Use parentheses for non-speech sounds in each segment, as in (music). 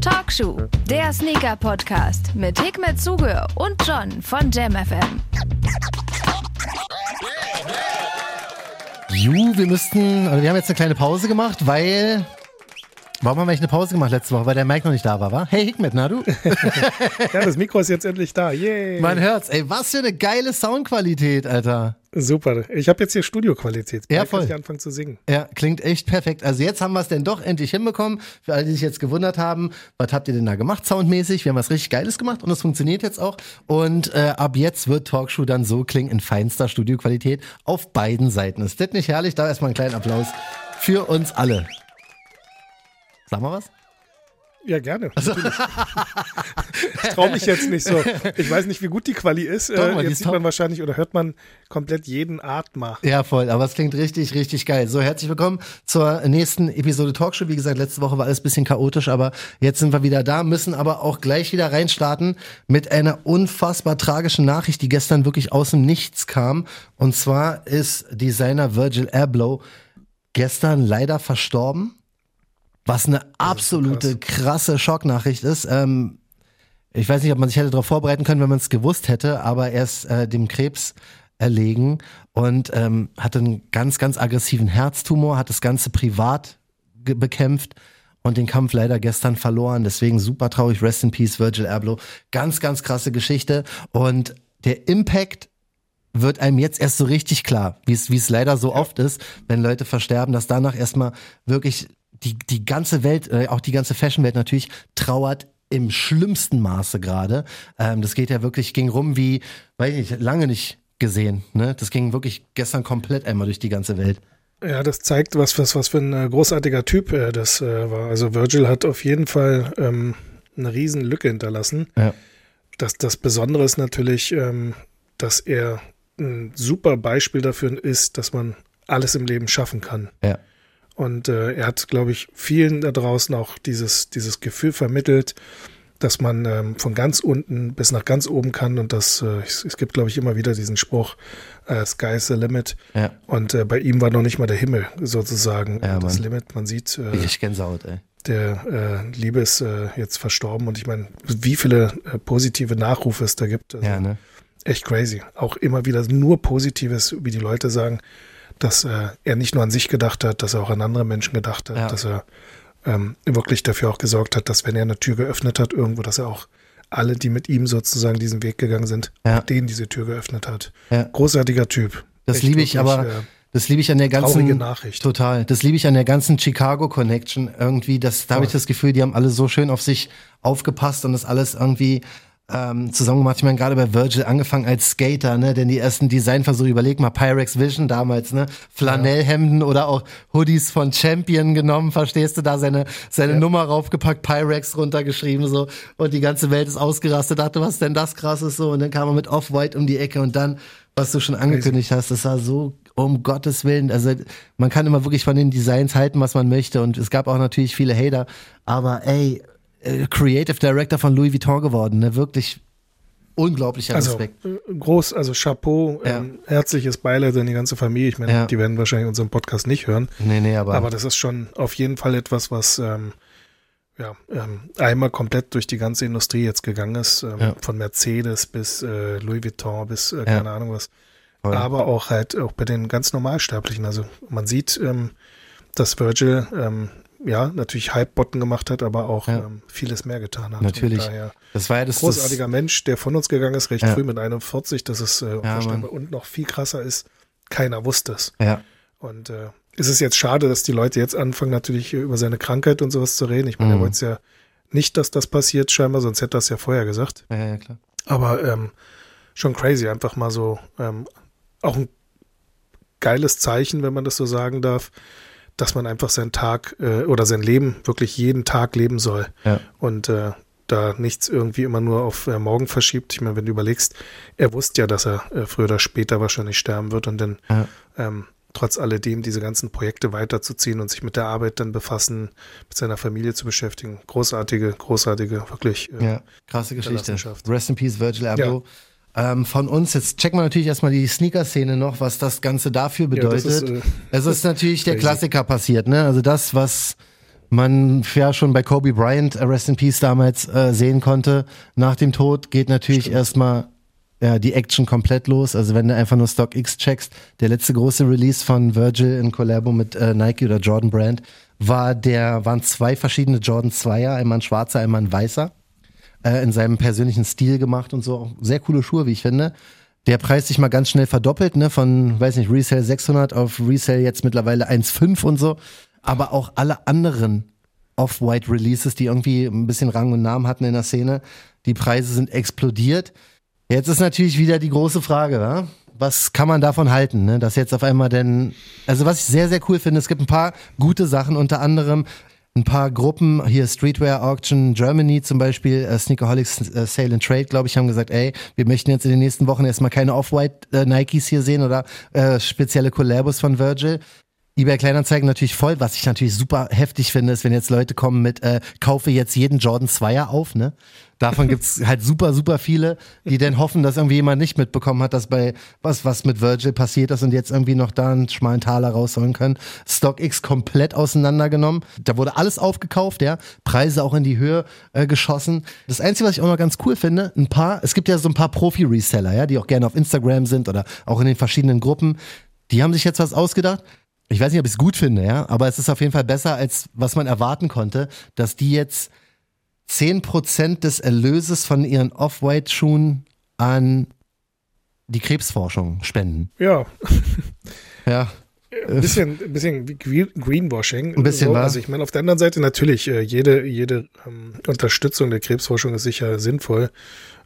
Talkshow, der Sneaker-Podcast mit Hikmet Zuge und John von JamFM. Ju, wir müssten, also wir haben jetzt eine kleine Pause gemacht, weil Warum haben wir eigentlich eine Pause gemacht letzte Woche, weil der Mike noch nicht da war, wa? Hey Hikmet, na du? (laughs) ja, das Mikro ist jetzt endlich da. Yay. Man hört's. Ey, was für eine geile Soundqualität, Alter. Super. Ich habe jetzt hier Studioqualität. Ja, voll. Ich anfangen zu singen. Ja, klingt echt perfekt. Also jetzt haben wir es denn doch endlich hinbekommen. Für alle, die sich jetzt gewundert haben, was habt ihr denn da gemacht soundmäßig? Wir haben was richtig Geiles gemacht und es funktioniert jetzt auch. Und äh, ab jetzt wird Talkshow dann so klingen in feinster Studioqualität auf beiden Seiten. Ist das nicht herrlich? Da erstmal einen kleinen Applaus für uns alle. Sag mal was. Ja, gerne. Also. (laughs) ich traue mich jetzt nicht so. Ich weiß nicht, wie gut die Quali ist. Doch, äh, jetzt sieht top. man wahrscheinlich oder hört man komplett jeden Atmer. Ja, voll. Aber es klingt richtig, richtig geil. So, herzlich willkommen zur nächsten Episode Talkshow. Wie gesagt, letzte Woche war alles ein bisschen chaotisch, aber jetzt sind wir wieder da, müssen aber auch gleich wieder reinstarten mit einer unfassbar tragischen Nachricht, die gestern wirklich aus dem Nichts kam. Und zwar ist Designer Virgil Abloh gestern leider verstorben was eine absolute krasse Schocknachricht ist. Ähm, ich weiß nicht, ob man sich hätte darauf vorbereiten können, wenn man es gewusst hätte, aber er ist äh, dem Krebs erlegen und ähm, hatte einen ganz, ganz aggressiven Herztumor, hat das Ganze privat bekämpft und den Kampf leider gestern verloren. Deswegen super traurig. Rest in Peace, Virgil Abloh. Ganz, ganz krasse Geschichte. Und der Impact wird einem jetzt erst so richtig klar, wie es wie es leider so oft ist, wenn Leute versterben, dass danach erstmal wirklich die, die ganze Welt, äh, auch die ganze Fashionwelt natürlich trauert im schlimmsten Maße gerade. Ähm, das geht ja wirklich, ging rum wie, weiß ich nicht, lange nicht gesehen. Ne? Das ging wirklich gestern komplett einmal durch die ganze Welt. Ja, das zeigt, was, was, was für ein äh, großartiger Typ äh, das äh, war. Also Virgil hat auf jeden Fall ähm, eine riesen Lücke hinterlassen. Ja. Das, das Besondere ist natürlich, ähm, dass er ein super Beispiel dafür ist, dass man alles im Leben schaffen kann. Ja. Und äh, er hat, glaube ich, vielen da draußen auch dieses, dieses Gefühl vermittelt, dass man ähm, von ganz unten bis nach ganz oben kann. Und das, äh, es, es gibt, glaube ich, immer wieder diesen Spruch, äh, Sky's the limit. Ja. Und äh, bei ihm war noch nicht mal der Himmel sozusagen ja, das. Limit. Man sieht. Äh, ich Gänsehaut, ey. Der äh, Liebe ist äh, jetzt verstorben und ich meine, wie viele äh, positive Nachrufe es da gibt. Also, ja, ne? Echt crazy. Auch immer wieder nur Positives, wie die Leute sagen dass äh, er nicht nur an sich gedacht hat, dass er auch an andere Menschen gedacht hat, ja. dass er ähm, wirklich dafür auch gesorgt hat, dass wenn er eine Tür geöffnet hat irgendwo, dass er auch alle, die mit ihm sozusagen diesen Weg gegangen sind, ja. denen diese Tür geöffnet hat. Ja. Großartiger Typ. Das liebe ich aber. Äh, das liebe ich an der ganzen Nachricht. Total. Das liebe ich an der ganzen Chicago Connection irgendwie. Das, da habe ich das Gefühl, die haben alle so schön auf sich aufgepasst und das alles irgendwie ähm, zusammen gemacht. Ich meine, gerade bei Virgil angefangen als Skater, ne, denn die ersten Designversuche, überleg mal, Pyrex Vision damals, ne, Flanellhemden ja. oder auch Hoodies von Champion genommen, verstehst du, da seine, seine ja. Nummer raufgepackt, Pyrex runtergeschrieben, so, und die ganze Welt ist ausgerastet, dachte, was denn das krasses, so, und dann kam er mit Off-White um die Ecke und dann, was du schon angekündigt hast, das war so um Gottes Willen, also man kann immer wirklich von den Designs halten, was man möchte und es gab auch natürlich viele Hater, aber ey, äh, Creative Director von Louis Vuitton geworden, ne? Wirklich unglaublicher also, Respekt. Äh, groß, also Chapeau, ja. ähm, herzliches Beileid an die ganze Familie. Ich meine, ja. die werden wahrscheinlich unseren Podcast nicht hören. Nee, nee, aber. Aber das ist schon auf jeden Fall etwas, was ähm, ja, ähm, einmal komplett durch die ganze Industrie jetzt gegangen ist. Ähm, ja. Von Mercedes bis äh, Louis Vuitton bis äh, keine Ahnung was. Voll. Aber auch halt auch bei den ganz Normalsterblichen. Also man sieht, ähm, dass Virgil ähm, ja, natürlich Hype-Botten gemacht hat, aber auch ja. ähm, vieles mehr getan hat. Natürlich. Das war ja das großartiger das, Mensch, der von uns gegangen ist, recht ja. früh mit 41, dass es äh, ja, und noch viel krasser ist. Keiner wusste es. Ja. Und äh, ist es jetzt schade, dass die Leute jetzt anfangen, natürlich über seine Krankheit und sowas zu reden. Ich meine, mhm. er wollte es ja nicht, dass das passiert, scheinbar, sonst hätte er es ja vorher gesagt. Ja, ja, klar. Aber ähm, schon crazy, einfach mal so ähm, auch ein geiles Zeichen, wenn man das so sagen darf, dass man einfach seinen Tag äh, oder sein Leben wirklich jeden Tag leben soll. Ja. Und äh, da nichts irgendwie immer nur auf äh, morgen verschiebt. Ich meine, wenn du überlegst, er wusste ja, dass er äh, früher oder später wahrscheinlich sterben wird und dann ja. ähm, trotz alledem diese ganzen Projekte weiterzuziehen und sich mit der Arbeit dann befassen, mit seiner Familie zu beschäftigen. Großartige, großartige, wirklich. Äh, ja, krasse Geschichte. Rest in Peace, Virgil Abloh. Ja. Ähm, von uns, jetzt checken wir natürlich erstmal die Sneaker-Szene noch, was das Ganze dafür bedeutet. Ja, ist, äh, es ist natürlich der Klassiker passiert, ne? Also das, was man ja schon bei Kobe Bryant, äh, Rest in Peace damals, äh, sehen konnte. Nach dem Tod geht natürlich erstmal ja, die Action komplett los. Also wenn du einfach nur StockX checkst, der letzte große Release von Virgil in Collabo mit äh, Nike oder Jordan Brand war der, waren zwei verschiedene Jordan Zweier, einmal ein schwarzer, einmal ein weißer, äh, in seinem persönlichen Stil gemacht und so. Sehr coole Schuhe, wie ich finde. Der Preis sich mal ganz schnell verdoppelt, ne, von, weiß nicht, Resale 600 auf Resale jetzt mittlerweile 1,5 und so. Aber auch alle anderen Off-White Releases, die irgendwie ein bisschen Rang und Namen hatten in der Szene, die Preise sind explodiert. Jetzt ist natürlich wieder die große Frage, ja? was kann man davon halten, ne? dass jetzt auf einmal denn, also was ich sehr, sehr cool finde, es gibt ein paar gute Sachen, unter anderem ein paar Gruppen, hier Streetwear Auction Germany zum Beispiel, äh, Sneakerholics äh, Sale and Trade, glaube ich, haben gesagt, ey, wir möchten jetzt in den nächsten Wochen erstmal keine Off-White äh, Nikes hier sehen oder äh, spezielle Collabos von Virgil eBay Kleinanzeigen natürlich voll, was ich natürlich super heftig finde, ist, wenn jetzt Leute kommen mit, äh, kaufe jetzt jeden Jordan Zweier auf, ne? Davon gibt's halt super, super viele, die dann hoffen, dass irgendwie jemand nicht mitbekommen hat, dass bei was, was mit Virgil passiert ist und jetzt irgendwie noch da einen schmalen Taler rausholen können. StockX komplett auseinandergenommen. Da wurde alles aufgekauft, ja. Preise auch in die Höhe äh, geschossen. Das Einzige, was ich auch noch ganz cool finde, ein paar, es gibt ja so ein paar Profi-Reseller, ja, die auch gerne auf Instagram sind oder auch in den verschiedenen Gruppen. Die haben sich jetzt was ausgedacht ich weiß nicht, ob ich es gut finde, ja, aber es ist auf jeden Fall besser, als was man erwarten konnte, dass die jetzt 10% des Erlöses von ihren Off-White-Schuhen an die Krebsforschung spenden. Ja. ja. Ein bisschen, ein bisschen Greenwashing. Ein bisschen, so. Also ich meine, auf der anderen Seite natürlich, äh, jede, jede ähm, Unterstützung der Krebsforschung ist sicher sinnvoll.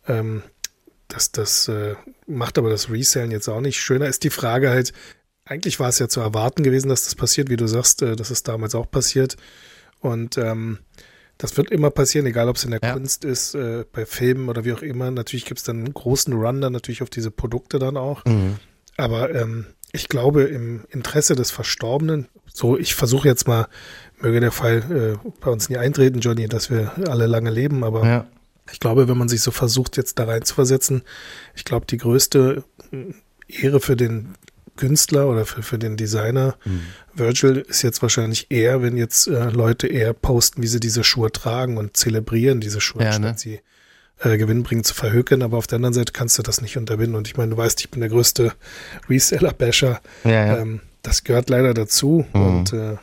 Ähm, das, das äh, macht aber das Resellen jetzt auch nicht. Schöner ist die Frage halt, eigentlich war es ja zu erwarten gewesen, dass das passiert, wie du sagst, äh, das ist damals auch passiert. Und ähm, das wird immer passieren, egal ob es in der ja. Kunst ist, äh, bei Filmen oder wie auch immer. Natürlich gibt es dann einen großen Run dann natürlich auf diese Produkte dann auch. Mhm. Aber ähm, ich glaube, im Interesse des Verstorbenen, so ich versuche jetzt mal, möge der Fall äh, bei uns nie eintreten, Johnny, dass wir alle lange leben, aber ja. ich glaube, wenn man sich so versucht, jetzt da rein zu versetzen, ich glaube, die größte Ehre für den Künstler oder für, für den Designer. Mhm. Virgil ist jetzt wahrscheinlich eher, wenn jetzt äh, Leute eher posten, wie sie diese Schuhe tragen und zelebrieren diese Schuhe, ja, statt ne? sie äh, gewinnbringend zu verhökern. Aber auf der anderen Seite kannst du das nicht unterbinden. Und ich meine, du weißt, ich bin der größte (laughs) Reseller-Basher. Ja, ja. Ähm, das gehört leider dazu. Mhm. Und äh,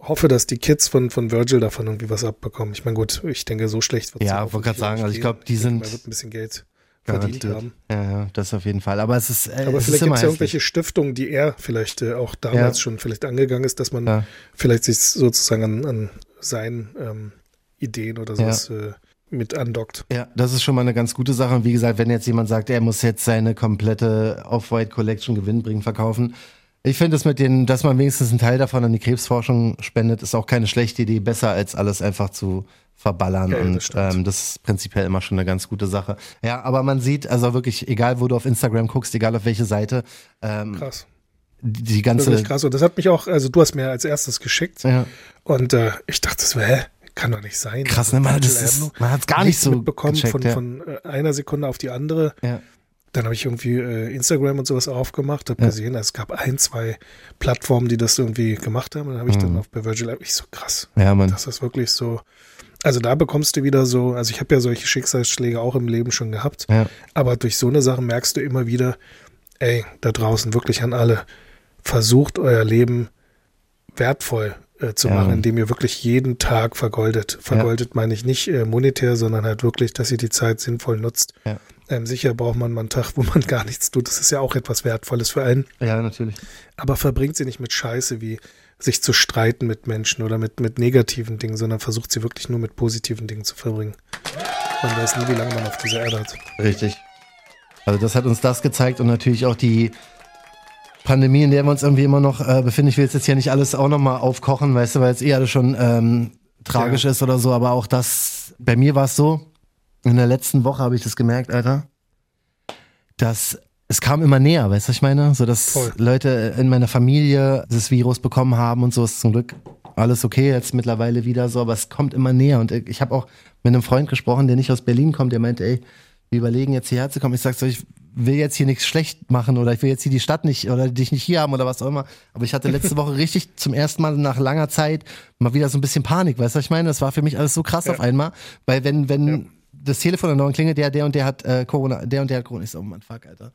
hoffe, dass die Kids von, von Virgil davon irgendwie was abbekommen. Ich meine, gut, ich denke, so schlecht wird es Ja, ich wollte gerade sagen, also ich glaube, die sind. Man wird ein bisschen Geld verdient haben. Ja, ja, das auf jeden Fall. Aber es ist. Äh, Aber vielleicht gibt es ja irgendwelche Stiftungen, die er vielleicht äh, auch damals ja. schon vielleicht angegangen ist, dass man ja. vielleicht sich sozusagen an, an seinen ähm, Ideen oder sowas äh, mit andockt. Ja, das ist schon mal eine ganz gute Sache. Und wie gesagt, wenn jetzt jemand sagt, er muss jetzt seine komplette Off-White Collection gewinnbringend verkaufen, ich finde es mit den, dass man wenigstens einen Teil davon an die Krebsforschung spendet, ist auch keine schlechte Idee. Besser als alles einfach zu verballern. Ja, und das, ähm, das ist prinzipiell immer schon eine ganz gute Sache. Ja, aber man sieht, also wirklich, egal wo du auf Instagram guckst, egal auf welche Seite. Ähm, krass. Die ganze. Wirklich krass. Und das hat mich auch, also du hast mir als erstes geschickt. Ja. Und äh, ich dachte so, hä? Kann doch nicht sein. Krass, ne? Man, das ist, man hat es gar nicht so mitbekommen gecheckt, von, ja. von äh, einer Sekunde auf die andere. Ja. Dann habe ich irgendwie äh, Instagram und sowas aufgemacht, habe ja. gesehen, es gab ein, zwei Plattformen, die das irgendwie gemacht haben. Und dann habe ich mhm. dann auf bei Virgil ich so krass. Ja, man. Das ist wirklich so. Also da bekommst du wieder so, also ich habe ja solche Schicksalsschläge auch im Leben schon gehabt, ja. aber durch so eine Sache merkst du immer wieder, ey, da draußen wirklich an alle, versucht euer Leben wertvoll äh, zu ja. machen, indem ihr wirklich jeden Tag vergoldet. Vergoldet ja. meine ich nicht äh, monetär, sondern halt wirklich, dass ihr die Zeit sinnvoll nutzt. Ja. Ähm, sicher braucht man mal einen Tag, wo man (laughs) gar nichts tut. Das ist ja auch etwas Wertvolles für einen. Ja, natürlich. Aber verbringt sie nicht mit Scheiße wie sich zu streiten mit Menschen oder mit, mit negativen Dingen, sondern versucht sie wirklich nur mit positiven Dingen zu verbringen. Man weiß nie, wie lange man auf dieser Erde hat. Richtig. Also das hat uns das gezeigt und natürlich auch die Pandemie, in der wir uns irgendwie immer noch äh, befinden. Ich will jetzt, hier nicht alles auch nochmal aufkochen, weißt du, weil es eh alles schon ähm, tragisch ja. ist oder so, aber auch das, bei mir war es so, in der letzten Woche habe ich das gemerkt, Alter, dass es kam immer näher, weißt du, was ich meine? So, dass Voll. Leute in meiner Familie das Virus bekommen haben und so ist zum Glück alles okay jetzt mittlerweile wieder so, aber es kommt immer näher. Und ich habe auch mit einem Freund gesprochen, der nicht aus Berlin kommt, der meinte, ey, wir überlegen jetzt hierher zu kommen. Ich sag so, ich will jetzt hier nichts schlecht machen oder ich will jetzt hier die Stadt nicht oder dich nicht hier haben oder was auch immer. Aber ich hatte letzte (laughs) Woche richtig zum ersten Mal nach langer Zeit mal wieder so ein bisschen Panik, weißt du, was ich meine? Das war für mich alles so krass ja. auf einmal, weil wenn, wenn ja. das Telefon an der klingelt, der, der und der hat äh, Corona, der und der hat Corona, ich so, oh Mann, fuck, Alter.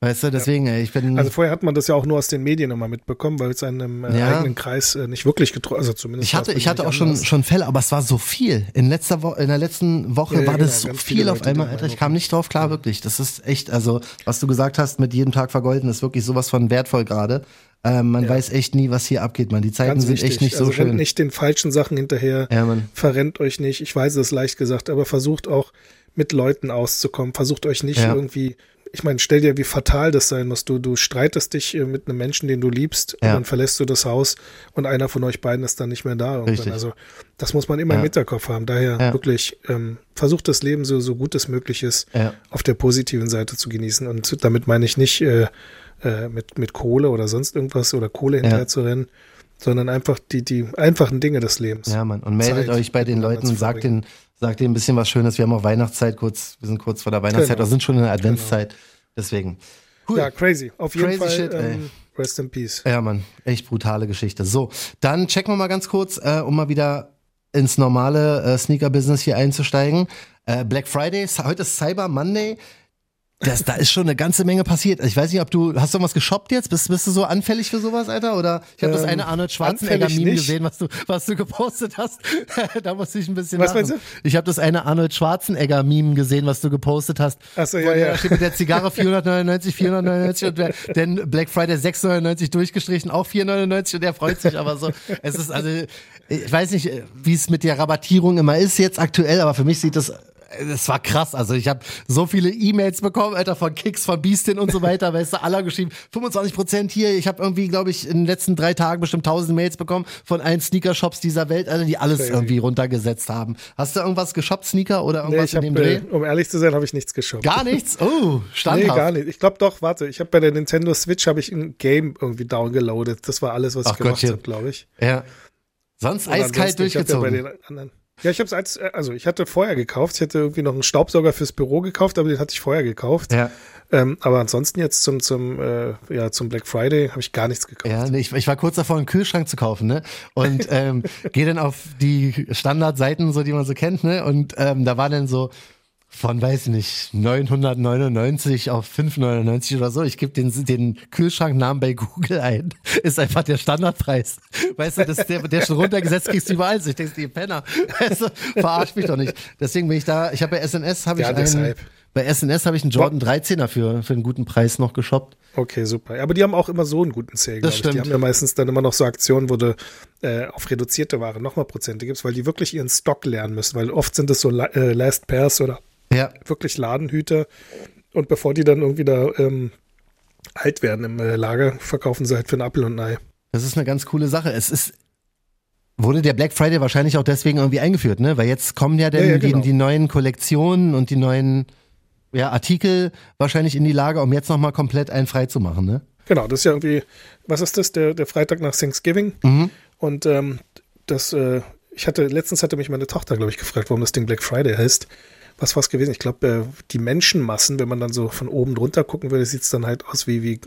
Weißt du, deswegen, ja. ich bin. Also vorher hat man das ja auch nur aus den Medien immer mitbekommen, weil es einem äh, ja. eigenen Kreis äh, nicht wirklich getroffen, also zumindest. Ich hatte, ich hatte auch schon, schon Fälle, aber es war so viel. In letzter Woche, in der letzten Woche ja, war genau, das so viel auf einmal, Alter. Ich kam nicht drauf klar, wirklich. Das ist echt, also, was du gesagt hast, mit jedem Tag vergolden, ist wirklich sowas von wertvoll gerade. Ähm, man weiß echt nie, was hier abgeht, man. Die Zeiten Ganz sind wichtig. echt nicht so also schön. Rennt nicht den falschen Sachen hinterher. Verrennt euch nicht. Ich weiß es leicht gesagt, aber versucht auch mit Leuten auszukommen. Versucht euch nicht ja. irgendwie ich meine, stell dir, wie fatal das sein muss. Du, du streitest dich äh, mit einem Menschen, den du liebst, ja. und dann verlässt du das Haus und einer von euch beiden ist dann nicht mehr da. Irgendwann. Richtig. Also das muss man immer ja. im Hinterkopf haben. Daher ja. wirklich ähm, versucht das Leben so, so gut es möglich ist, auf der positiven Seite zu genießen. Und damit meine ich nicht äh, äh, mit, mit Kohle oder sonst irgendwas oder Kohle hinterher zu rennen, sondern einfach die, die einfachen Dinge des Lebens. Ja, Mann. Und meldet Zeit, euch bei den Leuten und sagt denen, sagt denen ein bisschen was Schönes. Wir haben auch Weihnachtszeit kurz, wir sind kurz vor der Weihnachtszeit, genau. oder sind schon in der Adventszeit. Genau. Deswegen. Cool. Ja, crazy. Auf jeden crazy Fall. Shit, ähm, rest in peace. Ja, Mann. Echt brutale Geschichte. So, dann checken wir mal ganz kurz, äh, um mal wieder ins normale äh, Sneaker-Business hier einzusteigen. Äh, Black Friday, heute ist Cyber Monday. Das, da ist schon eine ganze Menge passiert. Ich weiß nicht, ob du, hast du was geshoppt jetzt? Bist, bist du so anfällig für sowas, Alter? Oder ich habe ähm, das eine Arnold Schwarzenegger-Meme gesehen, was du, was du gepostet hast. (laughs) da musste ich ein bisschen Was meinst du? Ich habe das eine Arnold Schwarzenegger-Meme gesehen, was du gepostet hast. Achso, ja, ja. steht mit der Zigarre 499, 499 und der, (laughs) denn Black Friday 699 durchgestrichen, auch 499 und der freut sich aber so. Es ist also, ich weiß nicht, wie es mit der Rabattierung immer ist jetzt aktuell, aber für mich sieht das das war krass. Also ich habe so viele E-Mails bekommen, Alter, von Kicks, von Beastin und so weiter, (laughs) weißt du, aller geschrieben, 25 Prozent hier. Ich habe irgendwie, glaube ich, in den letzten drei Tagen bestimmt 1000 Mails bekommen von allen Sneaker-Shops dieser Welt, also die alles Crazy. irgendwie runtergesetzt haben. Hast du irgendwas geshoppt, Sneaker oder irgendwas nee, in dem hab, Dreh? Äh, um ehrlich zu sein, habe ich nichts geshoppt. Gar nichts? Oh, (laughs) standhaft. Nee, gar nicht. Ich glaube doch, warte, ich habe bei der Nintendo Switch habe ich ein Game irgendwie downgeloadet. Das war alles, was Ach ich gemacht habe, glaube ich. Ja. Sonst eiskalt durchgezogen. Ich ja bei den anderen ja, ich habe es als, äh, also ich hatte vorher gekauft. Ich hätte irgendwie noch einen Staubsauger fürs Büro gekauft, aber den hatte ich vorher gekauft. Ja. Ähm, aber ansonsten jetzt zum zum äh, ja zum Black Friday habe ich gar nichts gekauft. Ja, nee, ich, ich war kurz davor, einen Kühlschrank zu kaufen, ne? Und (laughs) ähm, gehe dann auf die Standardseiten, so die man so kennt, ne? Und ähm, da war dann so von, weiß ich nicht, 999 auf 599 oder so. Ich gebe den, den Kühlschranknamen bei Google ein. (laughs) Ist einfach der Standardpreis. Weißt du, das ist der, der schon runtergesetzt kriegst du überall. Ich denke, die Penner. Weißt du, verarsch mich doch nicht. Deswegen bin ich da, ich habe bei SNS habe ich einen, bei SNS habe ich einen Jordan 13er für, für einen guten Preis noch geshoppt. Okay, super. Aber die haben auch immer so einen guten Sale, das stimmt. Die haben ja meistens dann immer noch so Aktionen, wo du äh, auf reduzierte Ware nochmal Prozente gibst, weil die wirklich ihren Stock lernen müssen. Weil oft sind es so äh, Last Pairs oder ja. Wirklich Ladenhüter. Und bevor die dann irgendwie da ähm, alt werden im äh, Lager, verkaufen sie halt für einen Apfel und ein Ei. Das ist eine ganz coole Sache. Es ist Wurde der Black Friday wahrscheinlich auch deswegen irgendwie eingeführt, ne? Weil jetzt kommen ja dann ja, ja, genau. die, die, neuen Kollektionen und die neuen ja, Artikel wahrscheinlich in die Lage, um jetzt nochmal komplett einen frei zu machen, ne? Genau, das ist ja irgendwie, was ist das? Der, der Freitag nach Thanksgiving. Mhm. Und ähm, das, äh, ich hatte, letztens hatte mich meine Tochter, glaube ich, gefragt, warum das Ding Black Friday heißt was war es gewesen? Ich glaube, äh, die Menschenmassen, wenn man dann so von oben drunter gucken würde, sieht es dann halt aus wie, wie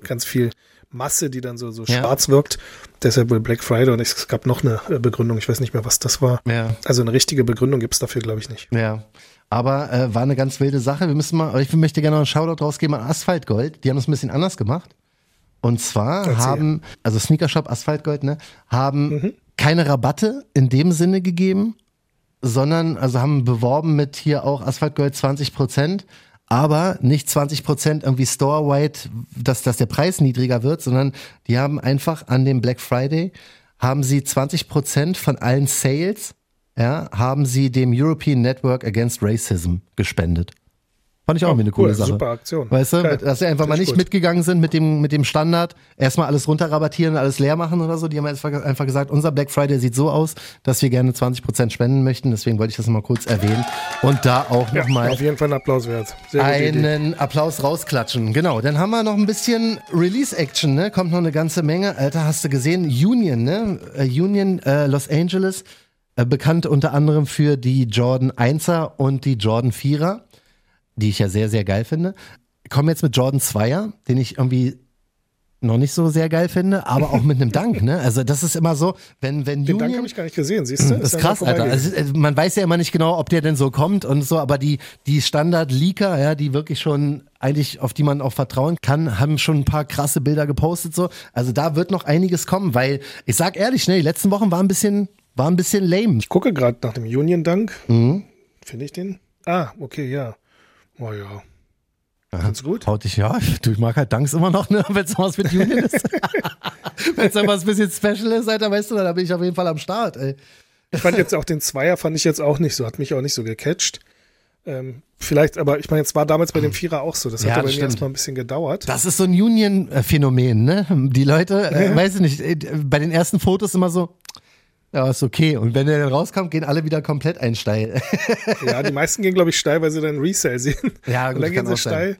ganz viel Masse, die dann so, so ja. schwarz wirkt. Deshalb wohl Black Friday und es gab noch eine äh, Begründung, ich weiß nicht mehr, was das war. Ja. Also eine richtige Begründung gibt es dafür, glaube ich, nicht. Ja. Aber äh, war eine ganz wilde Sache. Wir müssen mal, ich möchte gerne noch einen Shoutout rausgeben an Asphaltgold. Die haben es ein bisschen anders gemacht. Und zwar Erzähl. haben, also Sneakershop Asphaltgold, ne, haben mhm. keine Rabatte in dem Sinne gegeben, sondern also haben beworben mit hier auch Asphaltgold 20 Prozent, aber nicht 20 Prozent irgendwie store-wide, dass, dass der Preis niedriger wird, sondern die haben einfach an dem Black Friday haben sie 20 Prozent von allen Sales, ja, haben sie dem European Network Against Racism gespendet. Fand ich auch oh, eine coole cool, Sache. Super Aktion. Weißt du, Geil. dass sie einfach mal nicht gut. mitgegangen sind mit dem, mit dem Standard, erstmal alles runterrabattieren, alles leer machen oder so. Die haben einfach gesagt, unser Black Friday sieht so aus, dass wir gerne 20 Prozent spenden möchten. Deswegen wollte ich das mal kurz erwähnen. Und da auch ja, nochmal. Auf jeden Fall ein Applaus wert. Sehr einen Applaus rausklatschen. Genau. Dann haben wir noch ein bisschen Release-Action, ne? Kommt noch eine ganze Menge. Alter, hast du gesehen? Union, ne? Äh, Union äh, Los Angeles. Äh, bekannt unter anderem für die Jordan 1er und die Jordan 4er die ich ja sehr, sehr geil finde. komme jetzt mit Jordan Zweier, den ich irgendwie noch nicht so sehr geil finde, aber auch mit einem Dank, ne? Also das ist immer so, wenn wenn Den Union, Dank habe ich gar nicht gesehen, siehst du? das ist krass, Alter. Also, äh, man weiß ja immer nicht genau, ob der denn so kommt und so, aber die die Standard-Leaker, ja, die wirklich schon eigentlich auf die man auch vertrauen kann, haben schon ein paar krasse Bilder gepostet so. Also da wird noch einiges kommen, weil ich sag ehrlich, ne, die letzten Wochen waren ein bisschen war ein bisschen lame. Ich gucke gerade nach dem Union-Dank. Mhm. Finde ich den? Ah, okay, ja. Oh ja. Ganz gut. Haut dich, ja, du, ich mag halt Danks immer noch, ne, (laughs) wenn es was mit Union ist. (laughs) wenn es was ein bisschen special ist, Alter, weißt du, dann bin ich auf jeden Fall am Start, ey. Ich fand jetzt auch den Zweier, fand ich jetzt auch nicht so, hat mich auch nicht so gecatcht. Ähm, vielleicht, aber ich meine, es war damals bei dem Vierer auch so. Das Ja, hat aber erstmal ein bisschen gedauert. Das ist so ein Union-Phänomen, ne? Die Leute, äh, weiß ich nicht, äh, bei den ersten Fotos immer so, ja, ist okay. Und wenn der dann rauskommt, gehen alle wieder komplett ein steil. (laughs) Ja, die meisten gehen, glaube ich, steil, weil sie dann Resell sehen. Ja, Und gut, dann kann gehen sie sein. steil.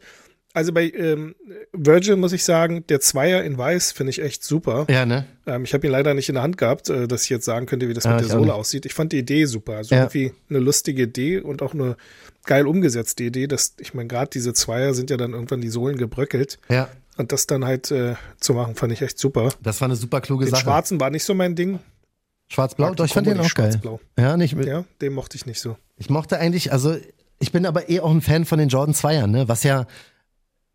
Also bei ähm, Virgil muss ich sagen, der Zweier in Weiß finde ich echt super. ja, ne? Ähm, ich habe ihn leider nicht in der Hand gehabt, äh, dass ich jetzt sagen könnte, wie das Ja, mit ich der Sohle aussieht. Ich fand die Idee super. Also Ja. irgendwie eine lustige Idee und auch eine geil umgesetzte Idee. Dass, ich meine, gerade diese Zweier sind ja dann irgendwann die Sohlen gebröckelt. Ja. Und das dann halt äh, zu machen, fand ich echt super. Das war eine super kluge Den Sache. schwarzen war nicht so mein Ding. Schwarz-Blau, doch, ich fand den auch geil. schwarz-blau. Ja, nicht mit, Ja, den mochte ich nicht so. Ich mochte eigentlich, also ich bin aber eh auch ein Fan von den Jordan Zweiern, ne? Was ja,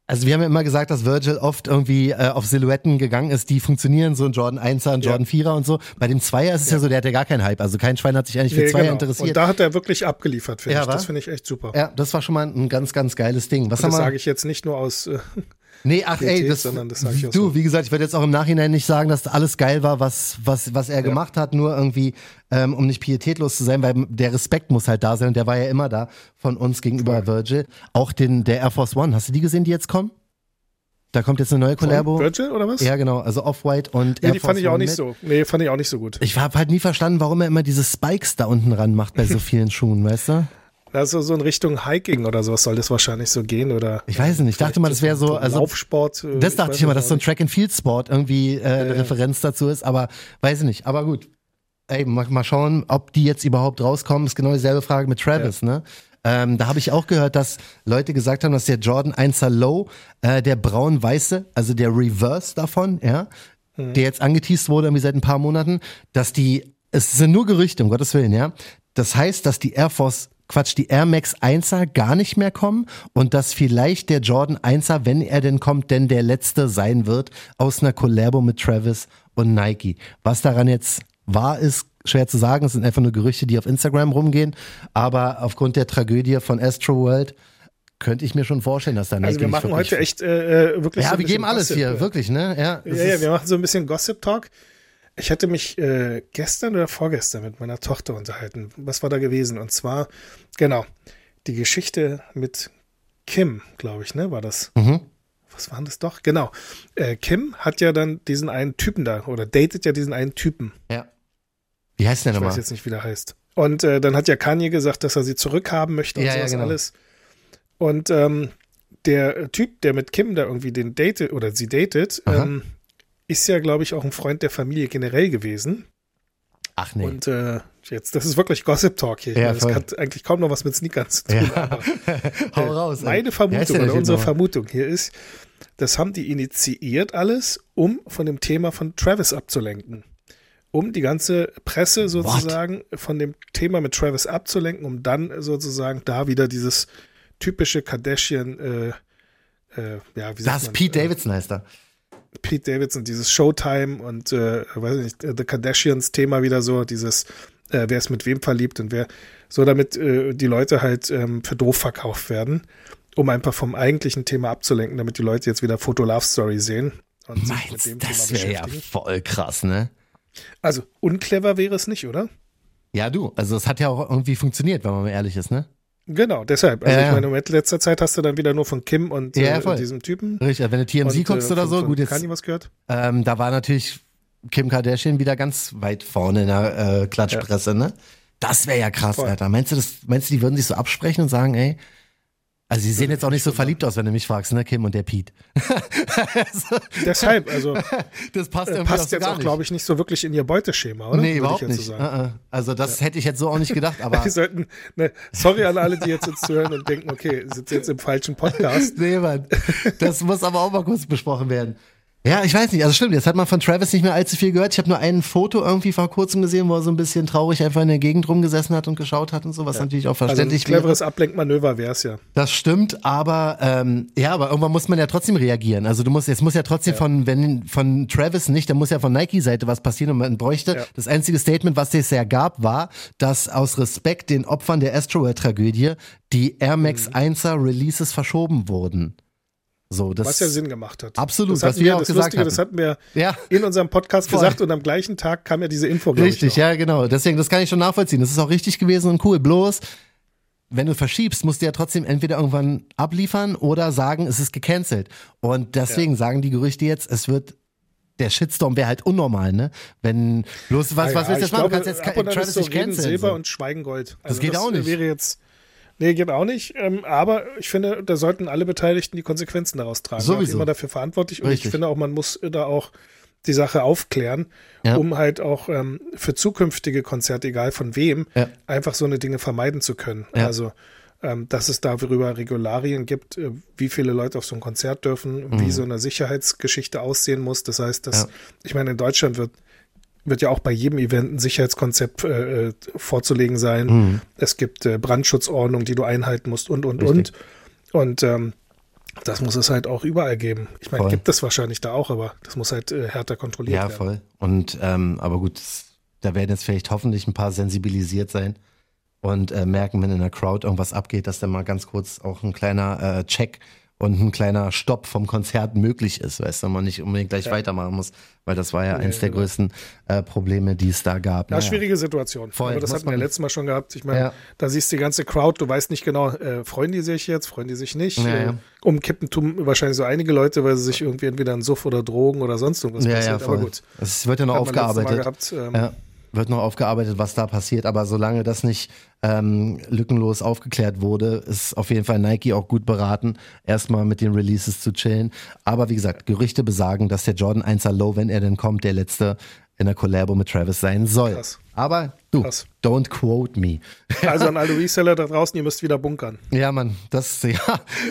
also wir haben ja immer gesagt, dass Virgil oft irgendwie äh, auf Silhouetten gegangen ist, die funktionieren, so ein Jordan 1er, ein Ja. Jordan 4er und so. Bei dem Zweier ist es ja, so, der hat ja gar keinen Hype. Also kein Schwein hat sich eigentlich für Nee, Zweier genau. interessiert. Und da hat er wirklich abgeliefert, finde Ja, ich. wa? Das finde ich echt super. ja, das war schon mal ein ganz, ganz geiles Ding. Was Und das haben sage ich jetzt nicht nur aus. Äh, Nee, ach ey, Pietät, das, sondern das sag ich auch du, so. wie gesagt, ich werde jetzt auch im Nachhinein nicht sagen, dass alles geil war, was, was, was er gemacht hat, nur irgendwie, ähm, um nicht pietätlos zu sein, weil der Respekt muss halt da sein und der war ja immer da von uns gegenüber Virgil. Auch den, der Air Force One, hast du die gesehen, die jetzt kommen? Da kommt jetzt eine neue Collabo. Virgil oder was? Ja, genau, also Off-White und Nee, Air die Force fand ich auch nicht mit. so. Nee, fand ich auch nicht so gut. Ich habe halt nie verstanden, warum er immer diese Spikes da unten ran macht bei so (laughs) vielen Schuhen, weißt du? Also so in Richtung Hiking oder sowas soll das wahrscheinlich so gehen oder. Ich weiß nicht, ich dachte mal, das wäre so, also Laufsport. äh, Das dachte weiß ich immer, dass so ein auch Track and Field Sport irgendwie äh, eine ja. Referenz dazu ist, aber weiß ich nicht. Aber gut. Ey, mal, mal schauen, ob die jetzt überhaupt rauskommen. Ist genau dieselbe Frage mit Travis, ne? Ähm, da habe ich auch gehört, dass Leute gesagt haben, dass der Jordan 1er Low, äh, der braun-weiße, also der Reverse davon, ja, Mhm. der jetzt angeteased wurde irgendwie seit ein paar Monaten, dass die, es sind nur Gerüchte, um Gottes Willen, ja. Das heißt, dass die Air Force Quatsch, die Air Max 1er gar nicht mehr kommen und dass vielleicht der Jordan 1er, wenn er denn kommt, denn der letzte sein wird aus einer Collabo mit Travis und Nike. Was daran jetzt wahr ist, schwer zu sagen. Es sind einfach nur Gerüchte, die auf Instagram rumgehen. Aber aufgrund der Tragödie von Astro World könnte ich mir schon vorstellen, dass da Nike Also wir machen heute echt äh, äh, wirklich. so Ja, ein wir geben alles Gossip, hier, äh. wirklich, ne? Ja, Ja, ja, wir machen so ein bisschen Gossip-Talk. Ich hatte mich äh, gestern oder vorgestern mit meiner Tochter unterhalten. Was war da gewesen? Und zwar, genau, die Geschichte mit Kim, glaube ich, ne, war das. Mhm. Was war denn das doch? Genau. Äh, Kim hat ja dann diesen einen Typen da oder datet ja diesen einen Typen. ja. Wie heißt der Ich weiß nochmal? jetzt nicht, wie der heißt. Und äh, dann hat ja Kanye gesagt, dass er sie zurückhaben möchte und Ja, ja, sowas genau. alles. Und ähm, der Typ, der mit Kim da irgendwie den datet oder sie datet, ähm, ist ja, glaube ich, auch ein Freund der Familie generell gewesen. Ach nee. Und äh, jetzt, das ist wirklich Gossip Talk hier. Ja, das voll. hat eigentlich kaum noch was mit Sneakern zu tun. ja. (laughs) aber, Hau äh, raus. ey. Meine Vermutung der oder unsere nochmal? Vermutung hier ist, das haben die initiiert alles, um von dem Thema von Travis abzulenken. Um die ganze Presse sozusagen von dem Thema mit Travis abzulenken, um dann sozusagen da wieder dieses typische Kardashian, äh, äh, ja, wie sagt Das man, Pete äh, Davidson heißt er. Pete Davidson, dieses Showtime und äh, weiß ich nicht, äh, The Kardashians Thema wieder so, dieses, äh, wer ist mit wem verliebt und wer, so damit äh, die Leute halt ähm, für doof verkauft werden, um einfach vom eigentlichen Thema abzulenken, damit die Leute jetzt wieder Foto Love Story sehen und sich mit dem Meinst, das wäre ja voll krass, ne? Also unclever wäre es nicht, oder? Ja, du. Also es hat ja auch irgendwie funktioniert, wenn man mal ehrlich ist, ne? Genau, deshalb. Also Ja, ich ja. meine, in letzter Zeit hast du dann wieder nur von Kim und Ja, äh, diesem Typen. Richtig, wenn du TMZ und, guckst äh, oder so, von gut, jetzt, Kanye was gehört? ähm, da war natürlich Kim Kardashian wieder ganz weit vorne in der äh, Klatschpresse, ne? Das wäre ja krass, Voll. Alter. Meinst du, das, meinst du, die würden sich so absprechen und sagen, ey, also sie sehen jetzt auch nicht so verliebt aus, wenn du mich fragst, ne, Kim und der Pete. Deshalb, also (laughs) das passt, äh, passt jetzt auch, glaube ich, nicht so wirklich in ihr Beuteschema, oder? Nee, überhaupt nicht. So. Uh -uh. Also das hätte ich jetzt so auch nicht gedacht, (laughs) aber Wir sollten, ne, sorry an alle, die jetzt uns zuhören und denken, okay, sind jetzt im falschen Podcast. nee, Mann. Das muss aber auch mal kurz besprochen werden. Ja, ich weiß nicht, also stimmt, jetzt hat man von Travis nicht mehr allzu viel gehört. Ich habe nur ein Foto irgendwie vor kurzem gesehen, wo er so ein bisschen traurig einfach in der Gegend rumgesessen hat und geschaut hat und so, was natürlich auch Also ein verständlich cleveres Ablenkmanöver wäre es ja. Das stimmt, aber ähm, ja, aber irgendwann muss man ja trotzdem reagieren. Also du musst, jetzt muss ja trotzdem von, wenn von Travis nicht, dann muss ja von Nike-Seite was passieren und man bräuchte. Ja. Das einzige Statement, was es ja gab, war, dass aus Respekt den Opfern der Asteroid-Tragödie die Air Max 1er Releases verschoben wurden. So, das Was ja Sinn gemacht hat. Absolut, das was hatten wir wir auch das gesagt Lustige, hatten. Das hatten wir Ja. in unserem Podcast Voll. gesagt und am gleichen Tag kam ja diese Info. Richtig, ja, genau. Deswegen, das kann ich schon nachvollziehen. Das ist auch richtig gewesen und cool. Bloß, wenn du verschiebst, musst du ja trotzdem entweder irgendwann abliefern oder sagen, es ist gecancelt. Und deswegen sagen die Gerüchte jetzt, es wird der Shitstorm wäre halt unnormal, ne? Wenn bloß was, Ah, was ja, willst du jetzt machen? Du kannst jetzt Travis so nicht canceln. Silber So. und Schweigen Gold. Also geht auch nicht. wäre jetzt Nee, geht auch nicht. Ähm, aber ich finde, da sollten alle Beteiligten die Konsequenzen daraus tragen. Sowieso. Ist immer dafür verantwortlich. Und Richtig. ich finde auch, man muss da auch die Sache aufklären, Ja. um halt auch ähm, für zukünftige Konzerte, egal von wem, Ja. einfach so eine Dinge vermeiden zu können. Ja. Also, ähm, dass es darüber Regularien gibt, äh, wie viele Leute auf so ein Konzert dürfen, Mhm. wie so eine Sicherheitsgeschichte aussehen muss. Das heißt, dass, ich meine, in Deutschland wird wird ja auch bei jedem Event ein Sicherheitskonzept äh, äh, vorzulegen sein. Mhm. Es gibt äh, Brandschutzordnung, die du einhalten musst und, und, Richtig. und. Und ähm, das muss es halt auch überall geben. Ich meine, gibt es wahrscheinlich da auch, aber das muss halt äh, härter kontrolliert Ja, werden. voll. Und ähm, aber gut, da werden jetzt vielleicht hoffentlich ein paar sensibilisiert sein und äh, merken, wenn in der Crowd irgendwas abgeht, dass dann mal ganz kurz auch ein kleiner äh, Check und ein kleiner Stopp vom Konzert möglich ist, weißt du, man nicht unbedingt gleich weitermachen muss, weil das war ja eins der genau. größten äh, Probleme, die es da gab. Ja, Naja. schwierige Situation. Voll, aber das hatten wir man- letztes Mal schon gehabt. Ich meine, Ja. da siehst du die ganze Crowd, du weißt nicht genau, äh, freuen die sich jetzt, freuen die sich nicht. Ja, äh, ja. Umkippen tun wahrscheinlich so einige Leute, weil sie sich irgendwie entweder an Suff oder Drogen oder sonst irgendwas Ja, ja, passiert. voll. aber gut. Es wird ja noch Hat man letztes Mal aufgearbeitet. Gehabt, ähm, Ja, wird noch aufgearbeitet, was da passiert. Aber solange das nicht ähm, lückenlos aufgeklärt wurde, ist auf jeden Fall Nike auch gut beraten, erstmal mit den Releases zu chillen. Aber wie gesagt, Gerüchte besagen, dass der Jordan 1er Low, wenn er denn kommt, der letzte in der Collabo mit Travis sein soll. Krass. Aber du, Krass. don't quote me. (laughs) Also an alle Reseller da draußen, ihr müsst wieder bunkern. Ja, Mann, das, (laughs) ja,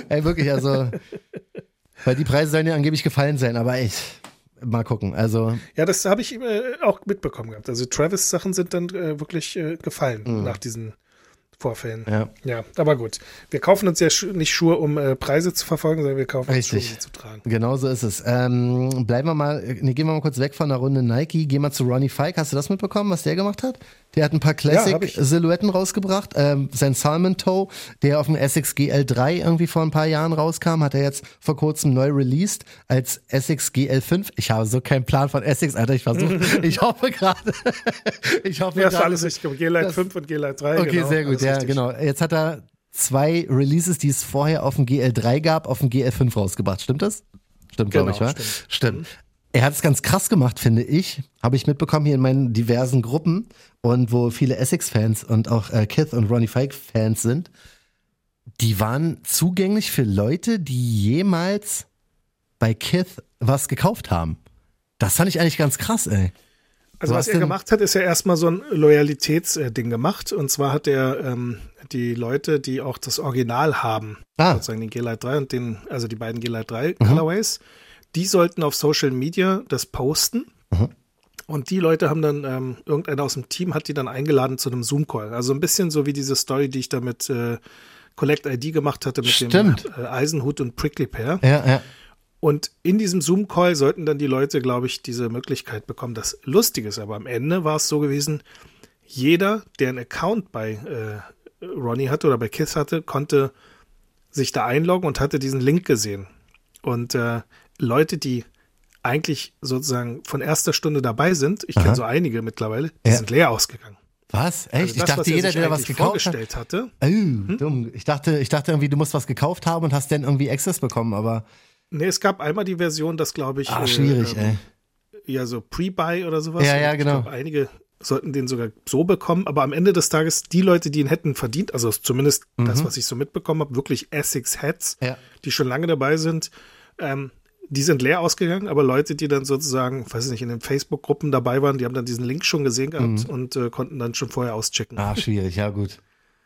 ey, wirklich, also, (laughs) weil die Preise sollen ja angeblich gefallen sein, aber echt, mal gucken. Also, Ja, das habe ich äh, auch mitbekommen gehabt. Also Travis-Sachen sind dann äh, wirklich äh, gefallen nach diesen Vorfällen. Mhm. ja. Ja, aber gut. Wir kaufen uns ja nicht Schuhe, um äh, Preise zu verfolgen, sondern wir kaufen uns Schuhe, um zu tragen. Genau so ist es. Ähm, bleiben wir mal, nee, gehen wir mal kurz weg von der Runde Nike, gehen wir zu Ronnie Fike. Hast du das mitbekommen, was der gemacht hat? Der hat ein paar. Classic-Silhouetten rausgebracht. Ähm, sein Salmon Toe, der auf dem Essex GL3 irgendwie vor ein paar Jahren rauskam, hat er jetzt vor kurzem neu released als Essex GL5. Ich habe so keinen Plan von Essex, Alter. Ich versuche, (laughs) ich hoffe gerade, (laughs) ich hoffe Ja, gerade- alles richtig gemacht. G-Lite das- 5 und G-Lite 3. Okay, genau, sehr gut, ja, richtig. genau. Jetzt hat er zwei Releases, die es vorher auf dem GL3 gab, auf dem GL5 rausgebracht. Stimmt das? Stimmt, glaube Genau, ich, wa? stimmt. Stimmt. Er hat es ganz krass gemacht, finde ich. Habe ich mitbekommen hier in meinen diversen Gruppen und wo viele Essex-Fans und auch äh, Kith und Ronnie Fike-Fans sind. Die waren zugänglich für Leute, die jemals bei Kith was gekauft haben. Das fand ich eigentlich ganz krass, ey. Also was hast er gemacht hat, ist ja erstmal so ein Loyalitätsding gemacht. Und zwar hat er ähm, die Leute, die auch das Original haben, Ah. sozusagen den G-Lite 3 und den, also die beiden G-Lite 3 Mhm. Colorways, die sollten auf Social Media das posten. Mhm. Und die Leute haben dann, ähm, irgendeiner aus dem Team hat die dann eingeladen zu einem Zoom-Call. Also ein bisschen so wie diese Story, die ich da mit äh, Collect ID gemacht hatte mit Stimmt. dem äh, Eisenhut und Prickly Pear. Ja, ja. Und in diesem Zoom-Call sollten dann die Leute, glaube ich, diese Möglichkeit bekommen. Das Lustige ist aber am Ende war es so gewesen, jeder, der einen Account bei äh, Ronnie hatte oder bei Kiss hatte, konnte sich da einloggen und hatte diesen Link gesehen. Und äh, Leute, die eigentlich sozusagen von erster Stunde dabei sind, ich kenne so einige mittlerweile, die Ja. sind leer ausgegangen. Was? Echt? Also ich das, dachte, was er jeder, der was gekauft hat. vorgestellt hatte, Oh, dumm. Ich dachte, ich dachte irgendwie, du musst was gekauft haben und hast dann irgendwie Access bekommen, aber Nee, es gab einmal die Version, das glaube ich. ah, äh, schwierig, ähm, ey. ja so Pre-Buy oder sowas. Ja, ja, genau. Ich glaub, einige sollten den sogar so bekommen, aber am Ende des Tages die Leute, die ihn hätten verdient, also zumindest das, was ich so mitbekommen habe, wirklich Essex Heads, Mhm. Ja. die schon lange dabei sind, ähm, die sind leer ausgegangen, aber Leute, die dann sozusagen, weiß ich nicht, in den Facebook-Gruppen dabei waren, die haben dann diesen Link schon gesehen gehabt mhm. und äh, konnten dann schon vorher auschecken. Ah, schwierig, ja gut.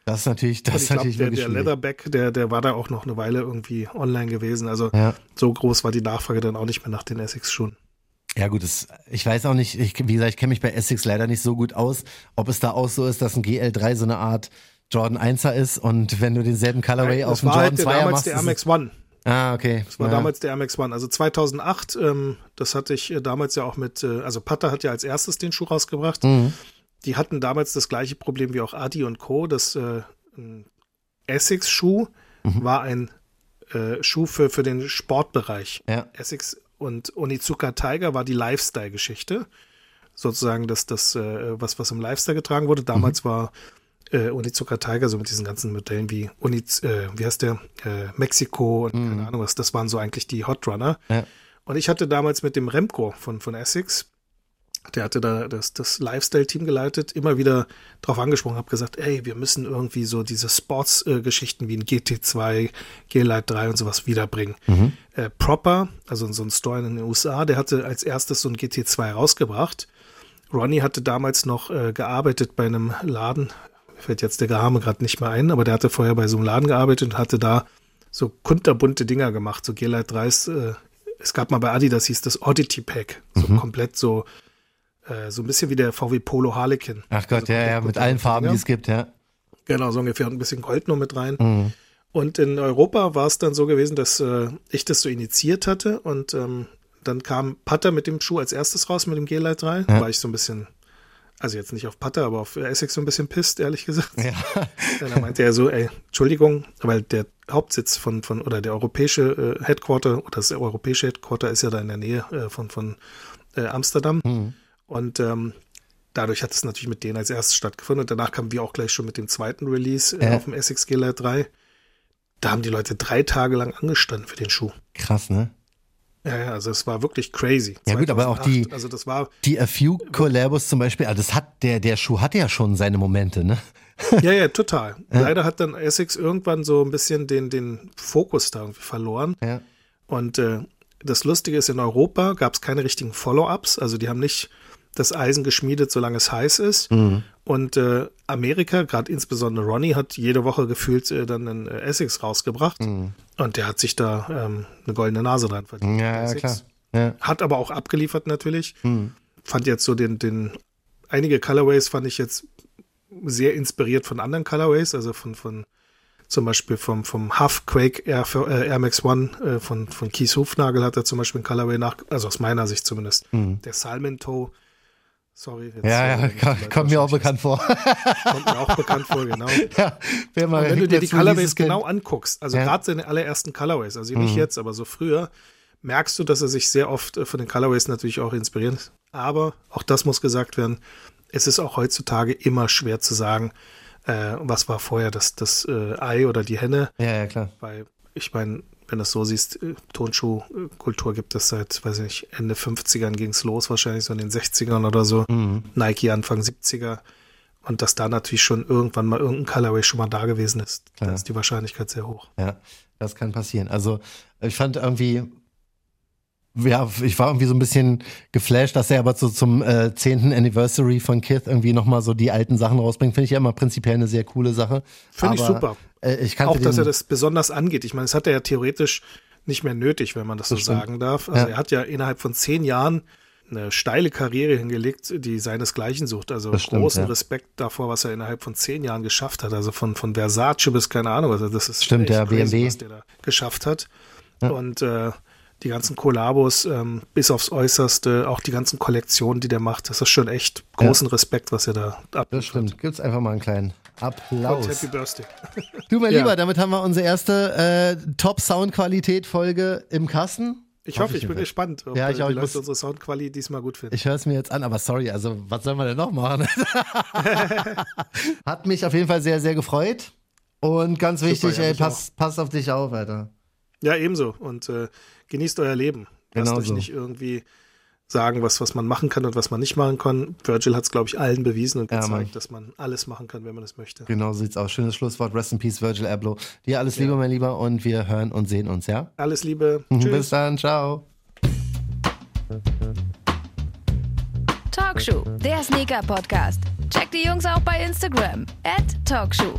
Das ist natürlich, das ist natürlich der, der Leatherback, der, der war da auch noch eine Weile irgendwie online gewesen. Also ja. so groß war die Nachfrage dann auch nicht mehr nach den Essex-Schuhen. Ja gut, das, ich weiß auch nicht, ich, wie gesagt, ich kenne mich bei Essex leider nicht so gut aus, ob es da auch so ist, dass ein GL3 so eine Art Jordan 1er ist und wenn du denselben Colorway auf dem Jordan 2er halt machst. Der Air Max One. Ah, okay. Das war ja. damals der Air Max One. Also 2008, ähm, das hatte ich äh, damals ja auch mit, äh, also Pata hat ja als erstes den Schuh rausgebracht. Mhm. Die hatten damals das gleiche Problem wie auch Adi und Co., dass äh, Essex-Schuh mhm. war ein äh, Schuh für, für den Sportbereich. Ja. Essex und Onizuka Tiger war die Lifestyle-Geschichte. Sozusagen das, das äh, was, was im Lifestyle getragen wurde. Damals mhm. war äh, Onizuka Tiger so mit diesen ganzen Modellen wie Uniz, äh, wie heißt der? Äh, Mexiko und mhm. keine Ahnung was. Das waren so eigentlich die Hot Runner. Ja. Und ich hatte damals mit dem Remco von, von Essex der hatte da das, das Lifestyle-Team geleitet, immer wieder darauf angesprochen, habe gesagt, ey, wir müssen irgendwie so diese Sports-Geschichten wie ein GT2, G-Lite 3 und sowas wiederbringen. Mhm. Äh, Proper, also so ein Store in den USA, der hatte als erstes so ein GT2 rausgebracht. Ronnie hatte damals noch äh, gearbeitet bei einem Laden, fällt jetzt der Gehame gerade nicht mehr ein, aber der hatte vorher bei so einem Laden gearbeitet und hatte da so kunterbunte Dinger gemacht, so G-Lite 3s. Äh, es gab mal bei Adidas hieß das Oddity Pack, so mhm. komplett so äh, so ein bisschen wie der VW Polo Harlequin. Ach Gott, also ja, ja, mit allen Farben, die es gibt, ja. Genau, so ungefähr. Und ein bisschen Gold noch mit rein. Mhm. Und in Europa war es dann so gewesen, dass äh, ich das so initiiert hatte und ähm, dann kam Putter mit dem Schuh als erstes raus, mit dem G-Lite 3. Ja. War ich so ein bisschen, also jetzt nicht auf Putter, aber auf Essex so ein bisschen pisst, ehrlich gesagt. Ja. (laughs) Dann meinte er so, ey, Entschuldigung, weil der Hauptsitz von, von oder der europäische äh, Headquarter oder das europäische Headquarter ist ja da in der Nähe äh, von, von äh, Amsterdam. Mhm. Und ähm, dadurch hat es natürlich mit denen als erstes stattgefunden. Und danach kamen wir auch gleich schon mit dem zweiten Release äh, auf dem Essex Giller 3. Da haben die Leute drei Tage lang angestanden für den Schuh. Krass, ne? Ja, ja, also es war wirklich crazy. Ja 2008, gut, aber auch die, also das war die A Few Collabos zum Beispiel, also das hat der der Schuh hatte ja schon seine Momente, ne? (laughs) ja, ja, total. (laughs) Ja. Leider hat dann Essex irgendwann so ein bisschen den den Fokus da irgendwie verloren. Ja. Und äh, das Lustige ist, in Europa gab es keine richtigen Follow-ups, also die haben nicht das Eisen geschmiedet, solange es heiß ist. Mhm. Und äh, Amerika, gerade insbesondere Ronnie, hat jede Woche gefühlt äh, dann einen äh, Essex rausgebracht. Mhm. Und der hat sich da ähm, eine goldene Nase dran verdient. Ja, ja klar. Ja. Hat aber auch abgeliefert natürlich. Mhm. Fand jetzt so den, den, einige Colorways fand ich jetzt sehr inspiriert von anderen Colorways, also von, von zum Beispiel vom, vom Huff Quake Air, äh, Air Max One äh, von, von Keith Hufnagel hat er zum Beispiel ein Colorway nach, also aus meiner Sicht zumindest. Mhm. Der Salmon Toe Sorry. Jetzt, ja, ja, äh, (laughs) kommt mir auch bekannt vor. Kommt mir auch bekannt vor, genau. (laughs) Ja, wenn du dir die Colorways genau anguckst, also ja. gerade seine allerersten Colorways, also nicht mhm. jetzt, aber so früher, merkst du, dass er sich sehr oft äh, von den Colorways natürlich auch inspiriert. Aber auch das muss gesagt werden, es ist auch heutzutage immer schwer zu sagen, äh, was war vorher das, das äh, Ei oder die Henne. Ja, ja, klar. Weil ich meine, wenn du es so siehst, äh, Tonschuhkultur gibt es seit, weiß ich nicht, Ende 50ern ging es los, wahrscheinlich so in den 60ern oder so. Mhm. Nike Anfang 70er. Und dass da natürlich schon irgendwann mal irgendein Colorway schon mal da gewesen ist, ja. da ist die Wahrscheinlichkeit sehr hoch. Ja, das kann passieren. Also ich fand irgendwie, ja, ich war irgendwie so ein bisschen geflasht, dass er aber so zum äh, 10. Anniversary von Kith irgendwie nochmal so die alten Sachen rausbringt. Finde ich ja immer prinzipiell eine sehr coole Sache. Finde ich super. Äh, ich Auch, dass er das besonders angeht. Ich meine, das hat er ja theoretisch nicht mehr nötig, wenn man das, das so stimmt. sagen darf. Also ja. er hat ja innerhalb von zehn Jahren eine steile Karriere hingelegt, die seinesgleichen sucht. Also stimmt, großen ja. Respekt davor, was er innerhalb von zehn Jahren geschafft hat. Also von, von Versace bis keine Ahnung. Also das ist stimmt, der crazy, BMW. was der da geschafft hat. Ja. Und äh, die ganzen Kollabos ähm, bis aufs Äußerste, auch die ganzen Kollektionen, die der macht, das ist schon echt großen ja. Respekt, was er da ab. Das stimmt. Gibt's einfach mal einen kleinen Applaus. Und Happy Birthday. (laughs) Du, mein ja. Lieber, damit haben wir unsere erste äh, Top-Soundqualität-Folge im Kasten. Ich hoffe, ich, ich bin gespannt, ob ja, ich auch, die Leute muss, unsere Soundqualität diesmal gut finden. Ich höre es mir jetzt an, aber sorry, also was sollen wir denn noch machen? (laughs) Hat mich auf jeden Fall sehr, sehr gefreut. Und ganz wichtig, Super, ja, ey, pass, pass auf dich auf, Alter. Ja, ebenso. Und äh, genießt euer Leben. Lasst genau euch so. nicht irgendwie sagen, was, was man machen kann und was man nicht machen kann. Virgil hat es, glaube ich, allen bewiesen und gezeigt, ja, dass man alles machen kann, wenn man es möchte. Genau so sieht's aus. Schönes Schlusswort. Rest in Peace, Virgil Abloh. Dir alles Liebe, ja. mein Lieber, und wir hören und sehen uns, ja? Alles Liebe. (laughs) Tschüss. Bis dann. Ciao. Talkshow, der Sneaker-Podcast. Checkt die Jungs auch bei Instagram. At Talkshow.